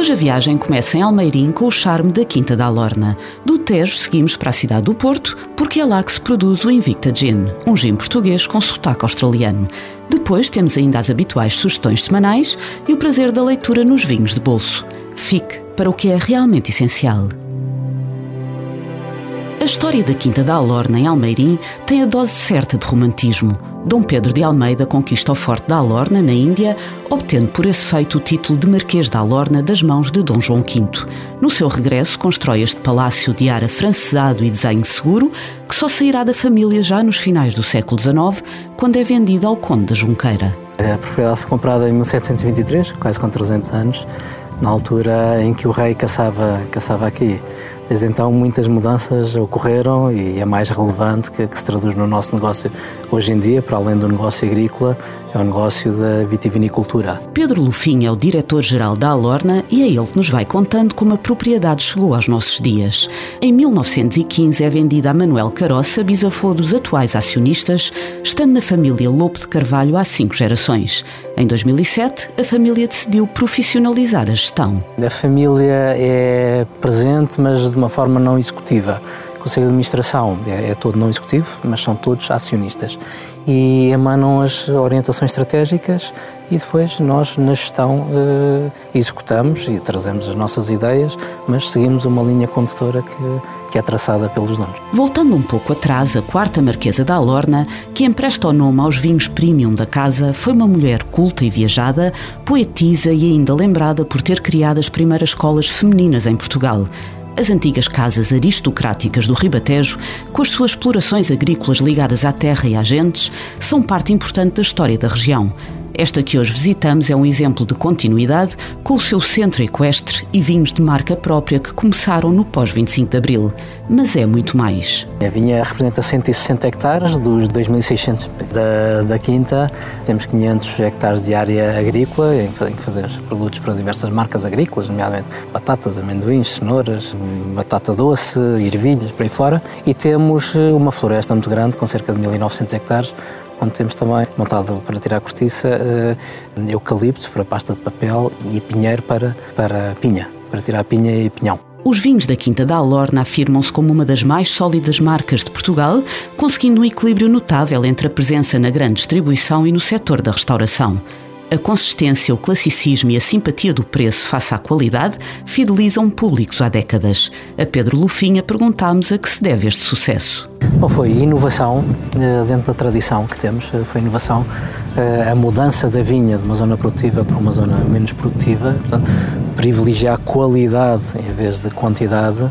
Hoje a viagem começa em Almeirim com o charme da Quinta da Alorna. Do Tejo seguimos para a cidade do Porto, porque é lá que se produz o Invicta Gin, um gin português com sotaque australiano. Depois temos ainda as habituais sugestões semanais e o prazer da leitura nos vinhos de bolso. Fique para o que é realmente essencial. História da Quinta da Alorna em Almeirim tem a dose certa de romantismo. Dom Pedro de Almeida conquista o Forte da Alorna, na Índia, obtendo por esse feito o título de Marquês da Alorna das mãos de Dom João V. No seu regresso, constrói este palácio de ar afrancesado e desenho seguro, que só sairá da família já nos finais do século XIX, quando é vendido ao Conde da Junqueira. A propriedade foi comprada em 1723, quase com 300 anos, na altura em que o rei caçava, caçava aqui. Desde então, muitas mudanças ocorreram e é mais relevante que, que, se traduz no nosso negócio hoje em dia, para além do negócio agrícola, é o negócio da vitivinicultura. Pedro Lufim é o diretor-geral da Alorna e é ele que nos vai contando como a propriedade chegou aos nossos dias. Em 1915 é vendida a Manuel Caroça, bisavô dos atuais acionistas, estando na família Lopo de Carvalho há cinco gerações. Em 2007, a família decidiu profissionalizar a gestão. A família é presente, mas de uma forma não executiva. O Conselho de Administração é, é todo não executivo, mas são todos acionistas e emanam as orientações estratégicas e depois nós na gestão eh, executamos e trazemos as nossas ideias, mas seguimos uma linha condutora que, que é traçada pelos donos. Voltando um pouco atrás, a quarta Marquesa da Alorna, que empresta o nome aos vinhos premium da casa, foi uma mulher culta e viajada, poetisa e ainda lembrada por ter criado as primeiras escolas femininas em Portugal as antigas casas aristocráticas do Ribatejo, com as suas explorações agrícolas ligadas à terra e às gentes, são parte importante da história da região. Esta que hoje visitamos é um exemplo de continuidade com o seu centro equestre e vinhos de marca própria que começaram no pós-25 de Abril. Mas é muito mais. A vinha representa 160 hectares dos 2.600 da, da quinta. Temos 500 hectares de área agrícola em que fazer produtos para diversas marcas agrícolas, nomeadamente batatas, amendoins, cenouras, batata doce, ervilhas, por aí fora. E temos uma floresta muito grande com cerca de 1.900 hectares onde temos também montado para tirar a cortiça uh, eucalipto para pasta de papel e pinheiro para, para pinha, para tirar pinha e pinhão. Os vinhos da Quinta da Alorna afirmam-se como uma das mais sólidas marcas de Portugal, conseguindo um equilíbrio notável entre a presença na grande distribuição e no setor da restauração. A consistência, o classicismo e a simpatia do preço face à qualidade fidelizam públicos há décadas. A Pedro Lufinha perguntámos a que se deve este sucesso. Bom, foi inovação eh, dentro da tradição que temos, eh, foi inovação, eh, a mudança da vinha de uma zona produtiva para uma zona menos produtiva, portanto, privilegiar qualidade em vez de quantidade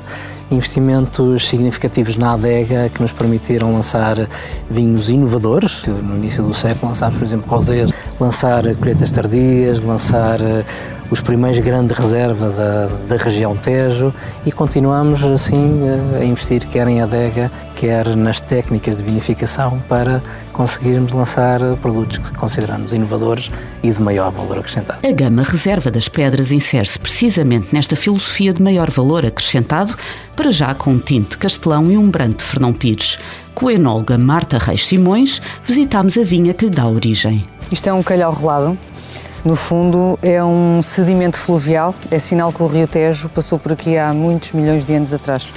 investimentos significativos na adega que nos permitiram lançar vinhos inovadores. No início do século lançámos, por exemplo, rosés, lançar colheitas tardias, lançar eh, os primeiros grandes reserva da, da região Tejo e continuamos assim eh, a investir quer em adega, quer nas técnicas de vinificação para conseguirmos lançar produtos que consideramos inovadores e de maior valor acrescentado. A gama reserva das pedras insere-se precisamente nesta filosofia de maior valor acrescentado, para já com um tinto de Castelão e um branco de Fernão Pires. Com a enóloga Marta Reis Simões, visitámos a vinha que lhe dá origem. Isto é um calhau rolado, no fundo, é um sedimento fluvial, é sinal que o Rio Tejo passou por aqui há muitos milhões de anos atrás.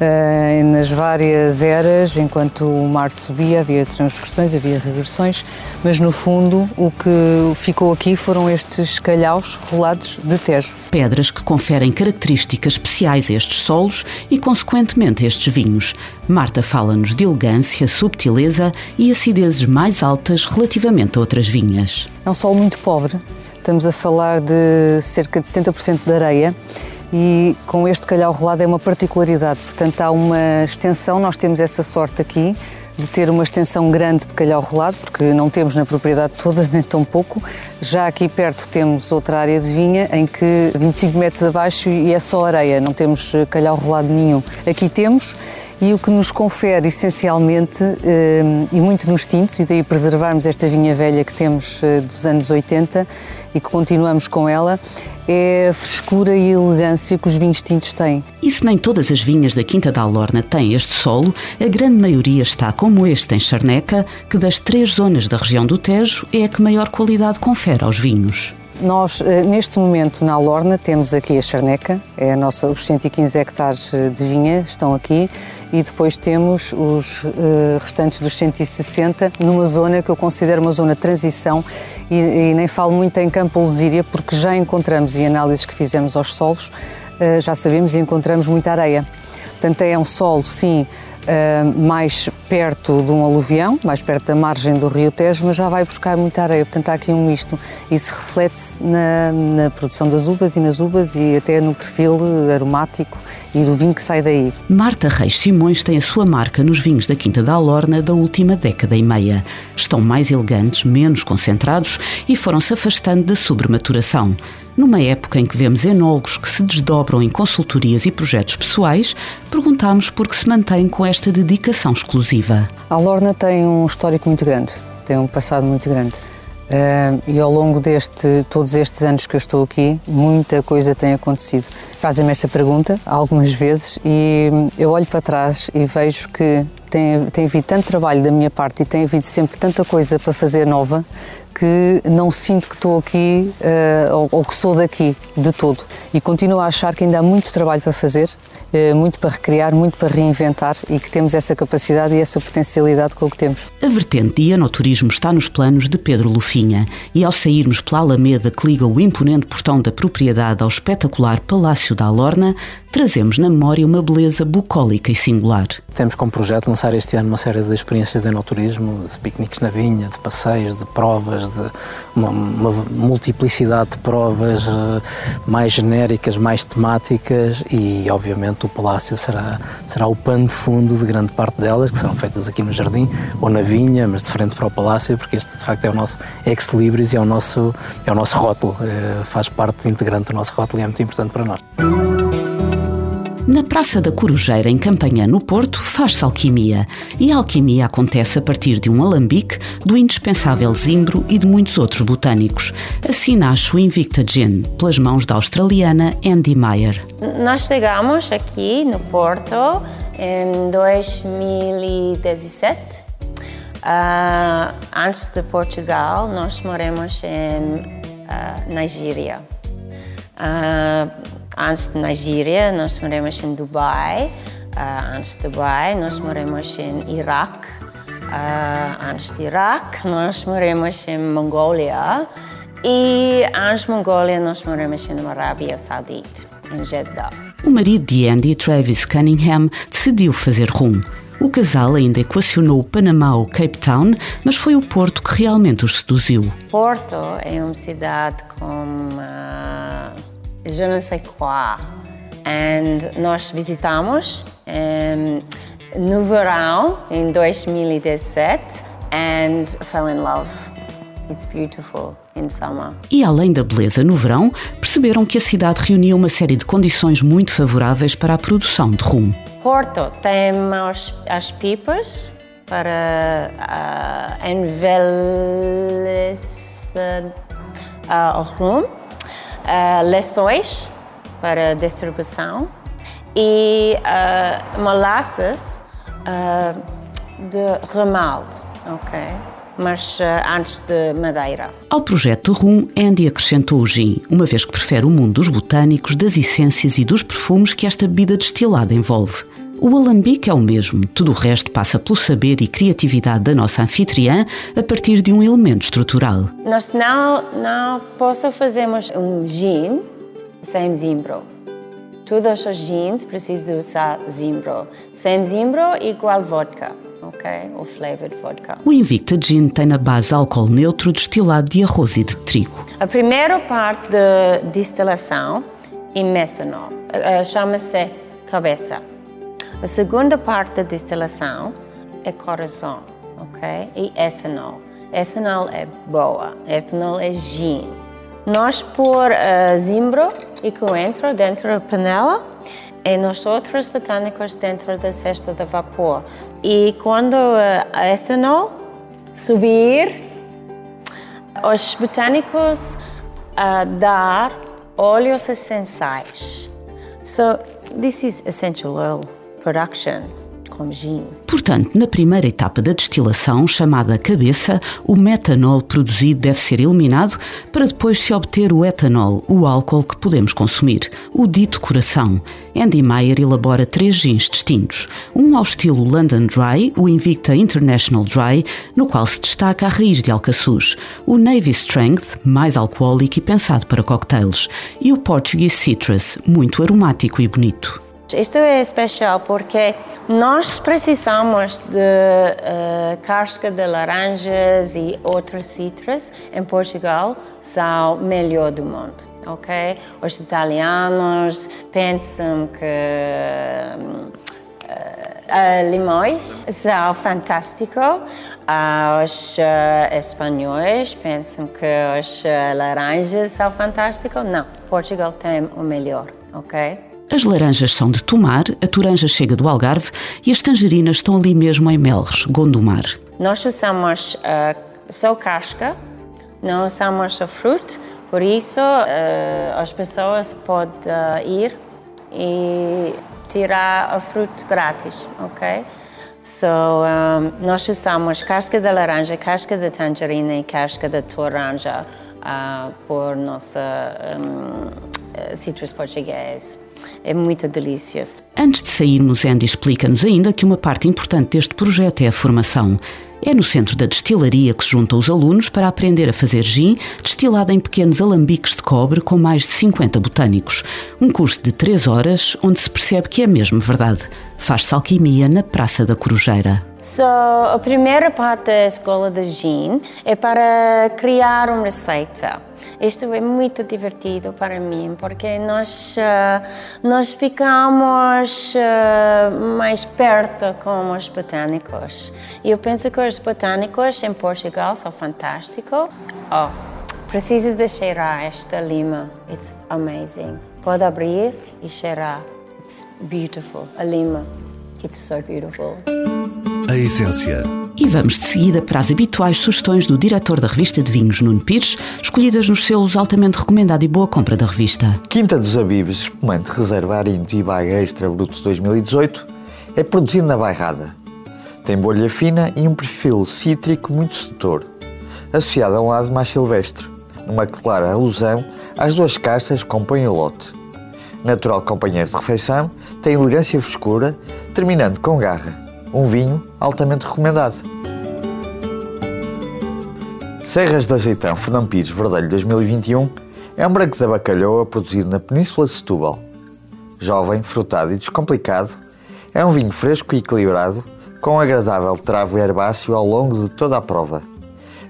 Uh, nas várias eras, enquanto o mar subia, havia transversões, havia regressões, mas no fundo o que ficou aqui foram estes calhaus rolados de Tejo. Pedras que conferem características especiais a estes solos e, consequentemente, a estes vinhos. Marta fala-nos de elegância, subtileza e acidezes mais altas relativamente a outras vinhas. É um solo muito pobre, estamos a falar de cerca de 70% de areia e com este calhau rolado é uma particularidade, portanto há uma extensão, nós temos essa sorte aqui de ter uma extensão grande de calhau rolado, porque não temos na propriedade toda, nem tão pouco. Já aqui perto temos outra área de vinha em que 25 metros abaixo e é só areia, não temos calhau rolado nenhum. Aqui temos e o que nos confere essencialmente, eh, e muito nos tintos, e daí preservarmos esta vinha velha que temos eh, dos anos 80 e que continuamos com ela, é a frescura e elegância que os vinhos tintos têm. E se nem todas as vinhas da Quinta da Alorna têm este solo, a grande maioria está como este em Charneca, que das três zonas da região do Tejo é a que maior qualidade confere aos vinhos. Nós, eh, neste momento, na Alorna, temos aqui a Charneca, é a nossa, os 115 hectares eh, de vinha estão aqui, e depois temos os uh, restantes dos 160 numa zona que eu considero uma zona de transição e, e nem falo muito em Campo Lesíria, porque já encontramos, e análises que fizemos aos solos, uh, já sabemos e encontramos muita areia. Portanto, é um solo, sim, uh, mais perto de um aluvião, mais perto da margem do rio Tejo, mas já vai buscar muita areia. Portanto, há aqui um misto. Isso reflete-se na, na, produção das uvas e nas uvas e até no perfil aromático e do vinho que sai daí. Marta Reis Simões tem a sua marca nos vinhos da Quinta da Alorna da última década e meia. Estão mais elegantes, menos concentrados e foram-se afastando da sobrematuração. Numa época em que vemos enólogos que se desdobram em consultorias e projetos pessoais, perguntámos por que se mantém com esta dedicação exclusiva. A Lorna tem um histórico muito grande, tem um passado muito grande. Uh, e ao longo de todos estes anos que eu estou aqui, muita coisa tem acontecido. Fazem-me essa pergunta algumas vezes e eu olho para trás e vejo que tem, tem havido tanto trabalho da minha parte e tem havido sempre tanta coisa para fazer nova que não sinto que estou aqui uh, ou, ou, que sou daqui de todo. E continuo a achar que ainda há muito trabalho para fazer, uh, muito para recriar, muito para reinventar e que temos essa capacidade e essa potencialidade com o que temos. A vertente de anoturismo está nos planos de Pedro Lufinha e ao sairmos pela Alameda que liga o imponente portão da propriedade ao espetacular Palácio da Alorna, trazemos na memória uma beleza bucólica e singular. Temos como projeto lançar este ano uma série de experiências de enoturismo, de piqueniques na vinha, de passeios, de provas, de uma, uma multiplicidade de provas eh, mais genéricas, mais temáticas e, obviamente, o Palácio será, será o pano de fundo de grande parte delas, que serão feitas aqui no jardim ou na vinha, mas de frente para o Palácio, porque este, de facto, é o nosso ex-libris e é o nosso, é o nosso rótulo, é, faz parte integrante do nosso rótulo e é muito importante para nós. Na Praça da Corujeira, em Campanhã, no Porto, faz-se alquimia. E a alquimia acontece a partir de um alambique, do indispensável zimbro e de muitos outros botânicos. Assim nasce o Invicta Gin, pelas mãos da australiana Andy Meyer. Nós chegamos aqui no Porto em 2017. Uh, ah, antes de Portugal, nós moramos em uh, Nigéria. Uh, antes de Nigéria, nós moramos em Dubai. Uh, antes de Dubai, nós moramos em Iraque. Uh, antes de Iraque, nós moramos em Mongólia. E antes de Mongólia, nós moramos em Arábia Saudita, em Jeddah. O marido de Andy, Travis Cunningham, decidiu fazer rum. O casal ainda equacionou o Panamá ou Cape Town, mas foi o Porto que realmente os seduziu. Porto é uma cidade com uh, je ne sais quoi. And nós visitamos um, no verão, em 2017, and fell in love. It's beautiful in summer. E além da beleza no verão, perceberam que a cidade reunia uma série de condições muito favoráveis para a produção de rum. Porto tem as, as pipas para uh, envelhecer uh, o rum uh, para distribuição e uh, uh, de remalde, ok? Mas antes de madeira. Ao projeto Rum, Andy acrescentou o gin, uma vez que prefere o mundo dos botânicos, das essências e dos perfumes que esta bebida destilada envolve. O alambique é o mesmo, tudo o resto passa pelo saber e criatividade da nossa anfitriã a partir de um elemento estrutural. Nós não, não posso fazermos um gin sem zimbro. Todos os gins precisam usar zimbro. Sem zimbro, igual vodka. ok? Ou flavored vodka. O Invicta Gin tem na base álcool neutro destilado de arroz e de trigo. A primeira parte da destilação é metanol. Eh, chama-se cabeça. A segunda parte da destilação é coração, ok? E etanol. Etanol é boa, etanol é gin. Nós pôr uh, zimbro e coentro dentro da panela e nós outros botânicos dentro da cesta de vapor. E quando a etanol subir, os botânicos uh, dar óleos essenciais. So this is essential oil production. Portanto, na primeira etapa da destilação, chamada cabeça, o metanol produzido deve ser eliminado para depois se obter o etanol, o álcool que podemos consumir, o dito coração. Andy Meyer elabora três gins distintos. Um ao estilo London Dry, o Invicta International Dry, no qual se destaca a raiz de alcaçuz, o Navy Strength, mais alcoólico e pensado para cocktails, e o Portuguese Citrus, muito aromático e bonito. Isto é especial porque nós precisamos de uh, casca de laranjas e outras citras em Portugal são melhor do mundo, ok? Os italianos pensam que uh, limões são fantásticos, uh, os uh, espanhóis pensam que os laranjas são fantásticos. Não, Portugal tem o melhor, ok? As laranjas são de Tomar, a toranja chega do Algarve e as tangerinas estão ali mesmo em Melres, Gondomar. Nós usamos uh, só casca, não usamos o fruto, por isso uh, as pessoas podem uh, ir e tirar o fruto grátis, ok? So, um, nós usamos casca de laranja, casca de tangerina e casca de toranja uh, por nossa um, citrus português é muito delícia. Antes de sairmos, Andy explica-nos ainda que uma parte importante deste projeto é a formação. É no centro da destilaria que se juntam os alunos para aprender a fazer gin, destilado em pequenos alambiques de cobre com mais de 50 botânicos. Um curso de 3 horas onde se percebe que é mesmo verdade. Faz-se alquimia na Praça da Corujeira. So, a primeira parte da escola de gin é para criar uma receita. Isto é muito divertido para mim, porque nós, uh, nós ficamos uh, mais perto com os botânicos. Eu penso que os botânicos em Portugal são fantásticos. Oh, preciso de cheirar esta lima. It's amazing. Pode abrir e cheirar. It's beautiful. A lima. It's so beautiful. A essência. E vamos de seguida para as habituais sugestões do diretor da revista de vinhos, Nuno Pires, escolhidas nos selos altamente recomendado e boa compra da revista. Quinta dos Abibes, espumante reserva Arinto e Baga Extra Bruto 2018, é produzido na Bairrada. Tem bolha fina e um perfil cítrico muito sedutor, associado a um lado mais silvestre, numa clara alusão às duas castas que compõem o lote. Natural companheiro de refeição, tem elegância e frescura, terminando com garra um vinho altamente recomendado. Serras de Azeitão Fernão Pires Verdelho 2021 é um branco da bacalhoa produzido na Península de Setúbal. Jovem, frutado e descomplicado, é um vinho fresco e equilibrado, com um agradável travo herbáceo ao longo de toda a prova.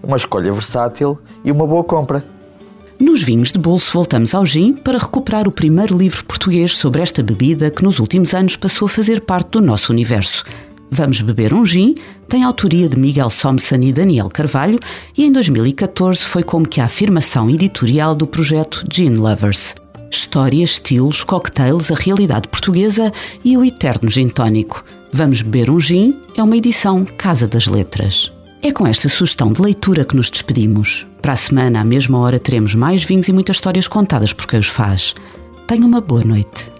Uma escolha versátil e uma boa compra. Nos vinhos de bolso voltamos ao gin para recuperar o primeiro livro português sobre esta bebida que nos últimos anos passou a fazer parte do nosso universo. Vamos Beber um Gin tem autoria de Miguel Somson e Daniel Carvalho e em 2014 foi como que a afirmação editorial do projeto Gin Lovers. Histórias, estilos, cocktails, a realidade portuguesa e o eterno gin tónico. Vamos Beber um Gin é uma edição Casa das Letras. É com esta sugestão de leitura que nos despedimos. Para a semana, à mesma hora, teremos mais vinhos e muitas histórias contadas por quem os faz. Tenha uma boa noite.